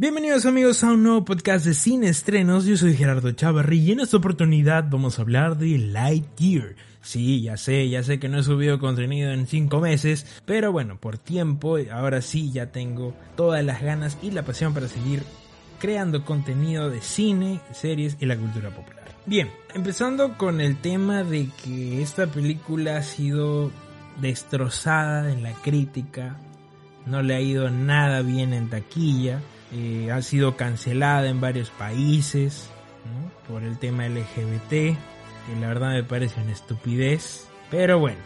Bienvenidos amigos a un nuevo podcast de cine estrenos, yo soy Gerardo Chavarri y en esta oportunidad vamos a hablar de Lightyear. Sí, ya sé, ya sé que no he subido contenido en 5 meses, pero bueno, por tiempo, ahora sí ya tengo todas las ganas y la pasión para seguir creando contenido de cine, series y la cultura popular. Bien, empezando con el tema de que esta película ha sido destrozada en la crítica, no le ha ido nada bien en taquilla, eh, ha sido cancelada en varios países por el tema LGBT, que la verdad me parece una estupidez, pero bueno,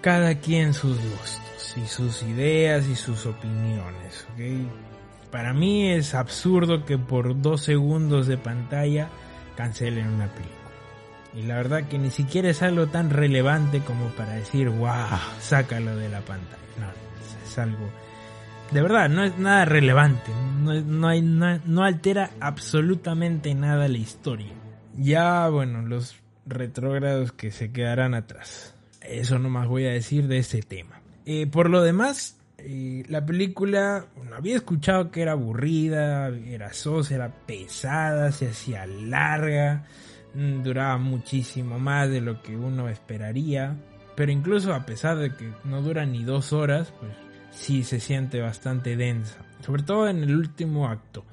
cada quien sus gustos y sus ideas y sus opiniones, Para mí es absurdo que por dos segundos de pantalla cancelen una película. Y la verdad que ni siquiera es algo tan relevante como para decir, wow, sácalo de la pantalla. No, es algo de verdad, no es nada relevante. No, hay, no, altera absolutamente nada la historia. Ya, bueno, los retrógrados que se quedarán atrás. Eso no más voy a decir de ese tema. Eh, por lo demás, eh, la película, había escuchado que era aburrida, era sosa, era pesada, se hacía larga, mm, duraba muchísimo más de lo que uno esperaría. Pero incluso a pesar de que no dura ni dos horas, pues sí se siente bastante densa, sobre todo en el último acto.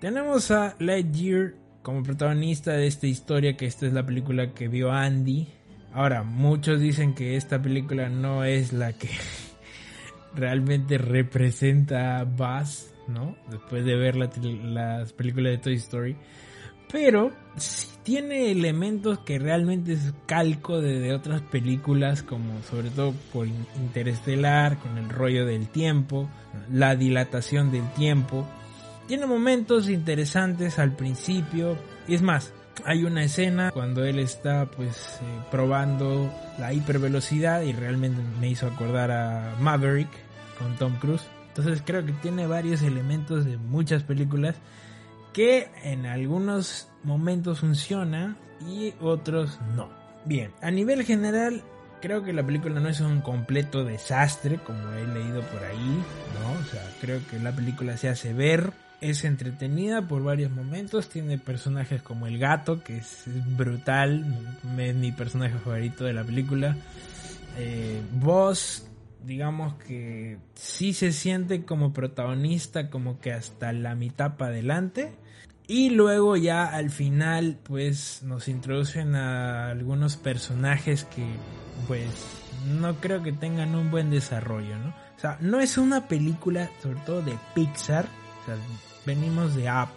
Tenemos a Lightyear como protagonista de esta historia, que esta es la película que vio Andy. Ahora, muchos dicen que esta película no es la que realmente representa a Buzz, ¿no? Después de ver las películas de Toy Story. Pero tiene elementos que realmente es calco de, otras películas, como sobre todo por Interestelar, con el rollo del tiempo, la dilatación del tiempo. Tiene momentos interesantes al principio. Y es más, hay una escena cuando él está pues eh, probando la hipervelocidad y realmente me hizo acordar a Maverick con Tom Cruise. Entonces creo que tiene varios elementos de muchas películas que en algunos momentos funciona y otros no. Bien, a nivel general creo que la película no es un completo desastre como he leído por ahí, ¿no? O sea, creo que la película se hace ver, es entretenida por varios momentos, tiene personajes como el gato, que es, brutal, es mi personaje favorito de la película. Eh, digamos que sí se siente como protagonista, como que hasta la mitad para adelante. Y luego ya al final pues nos introducen a algunos personajes que pues no creo que tengan un buen desarrollo, ¿no? O sea, no es una película sobre todo de Pixar, o sea, venimos de Up,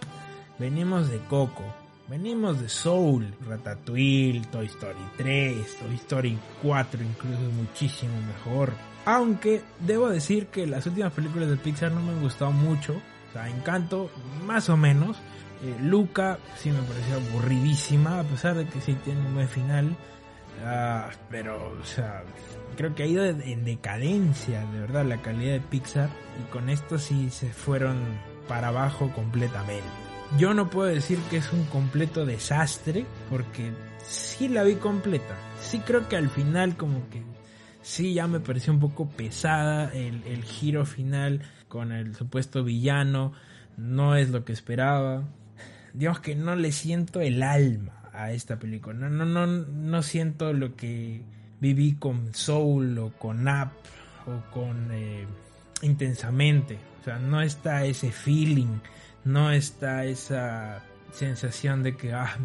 venimos de Coco, venimos de Soul, Ratatouille, Toy Story 3, Toy Story 4 incluso es muchísimo mejor. Aunque debo decir que las últimas películas de Pixar no me han gustado mucho, o sea, Encanto más o menos, eh, Luca sí me pareció aburridísima, a pesar de que sí tiene un buen final. Ah, pero, o sea, creo que ha ido en decadencia, de verdad, la calidad de Pixar. Y con esto sí se fueron para abajo completamente. Yo no puedo decir que es un completo desastre, porque sí la vi completa. Sí creo que al final como que sí ya me pareció un poco pesada el, giro final con el supuesto villano. No es lo que esperaba digamos que no le siento el alma a esta película. No, no, no, no siento lo que viví con Soul o con Up o con eh, Intensamente. O sea, no está ese feeling, no está esa sensación de que ah,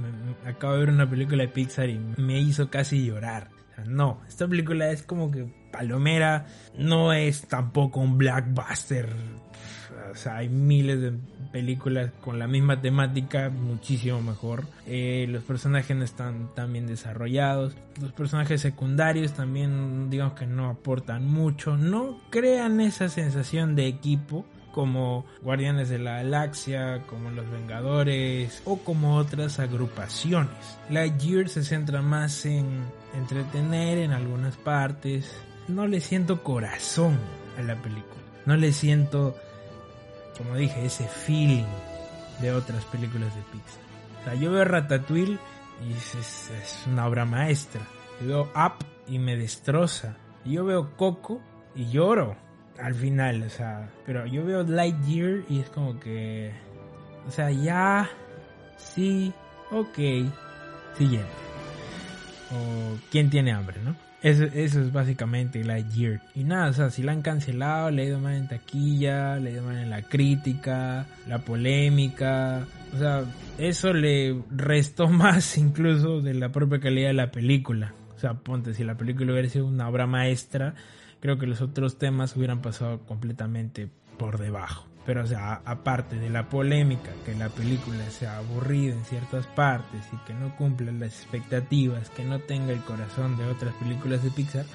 acabo de ver una película de Pixar y me hizo casi llorar. no, esta película es como que palomera, no es tampoco un blackbuster o sea, hay miles de películas con la misma temática, muchísimo mejor. Eh, los personajes no están tan bien desarrollados. Los personajes secundarios también, digamos que no aportan mucho. No crean esa sensación de equipo como Guardianes de la Galaxia, como Los Vengadores o como otras agrupaciones. Lightyear se centra más en entretener en algunas partes. No le siento corazón a la película. No le siento como dije, ese feeling de otras películas de Pixar. O sea, yo veo Ratatouille y es, una obra maestra. Yo veo Up y me destroza. yo veo Coco y lloro al final, o sea, pero yo veo Lightyear y es como que O sea, ya, sí, ok, siguiente. O quién tiene hambre, ¿no? Eso, eso es básicamente Lightyear. Y nada, o sea, si la han cancelado, le ha ido mal en taquilla, le ha ido mal en la crítica, la polémica. O sea, eso le restó más incluso de la propia calidad de la película. O sea, ponte, si la película hubiera sido una obra maestra, creo que los otros temas hubieran pasado completamente por debajo. Pero, o sea, aparte de la polémica, que la película sea aburrida en ciertas partes y que no cumpla las expectativas, que no tenga el corazón de otras películas de Pixar,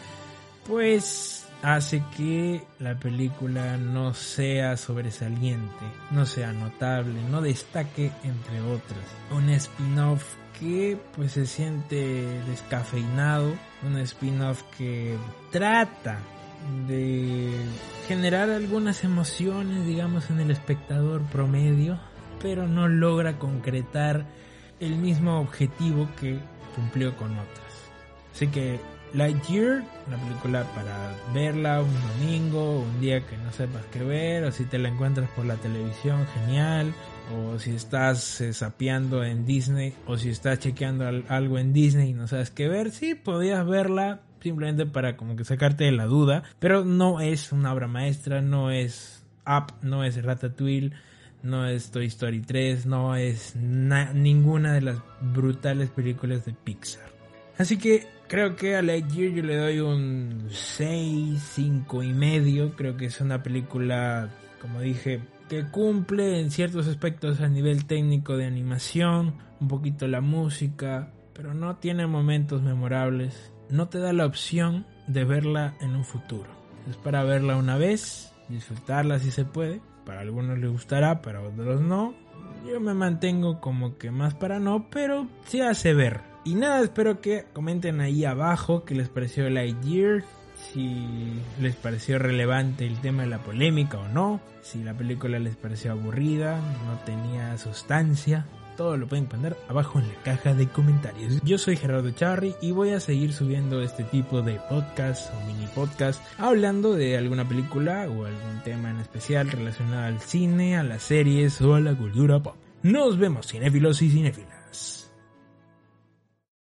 pues hace que la película no sea sobresaliente, no sea notable, no destaque entre otras. Un spin-off que pues se siente descafeinado, un spin-off que trata de generar algunas emociones, digamos, en el espectador promedio, pero no logra concretar el mismo objetivo que cumplió con otras. Así que Lightyear, una película para verla un domingo, un día que no sepas qué ver, o si te la encuentras por la televisión, genial, o si estás eh, sapeando en Disney, o si estás chequeando algo en Disney y no sabes qué ver, sí, podías verla simplemente para como que sacarte de la duda, pero no es una obra maestra, no es Up, no es Ratatouille, no es Toy Story 3, no es ninguna de las brutales películas de Pixar. Así que creo que a Lightyear yo le doy un 6, 5 y medio, creo que es una película, como dije, que cumple en ciertos aspectos a nivel técnico de animación, un poquito la música, pero no tiene momentos memorables no te da la opción de verla en un futuro. Es para verla una vez, disfrutarla si se puede. Para algunos les gustará, para otros no. Yo me mantengo como que más para no, pero se hace ver. Y nada, espero que comenten ahí abajo qué les pareció Lightyear, si les pareció relevante el tema de la polémica o no, si la película les pareció aburrida, no tenía sustancia, todo lo pueden poner abajo en la caja de comentarios. Yo soy Gerardo Charry y voy a seguir subiendo este tipo de podcast o mini podcast hablando de alguna película o algún tema en especial relacionado al cine, a las series o a la cultura pop. Nos vemos cinéfilos y cinéfilas.